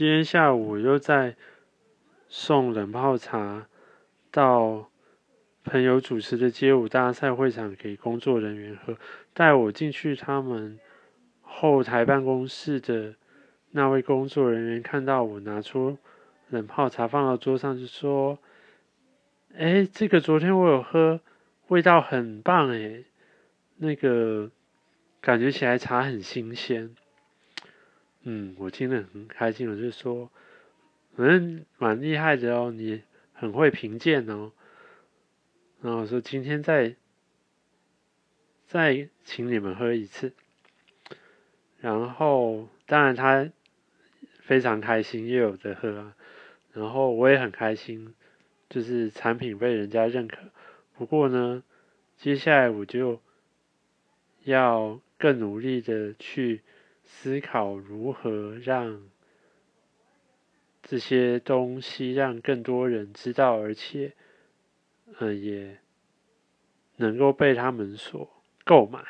今天下午又在送冷泡茶到朋友主持的街舞大赛会场给工作人员喝。带我进去他们后台办公室的那位工作人员看到我拿出冷泡茶放到桌上，就说：“哎，这个昨天我有喝，味道很棒哎，那个感觉起来茶很新鲜。”嗯，我听得很开心，我就说：“嗯，蛮厉害的哦，你很会评鉴哦。”然后说：“今天再再请你们喝一次。”然后，当然他非常开心，又有的喝啊。然后我也很开心，就是产品被人家认可。不过呢，接下来我就要更努力的去思考如何让这些东西让更多人知道，而且，嗯，也能够被他们所购买。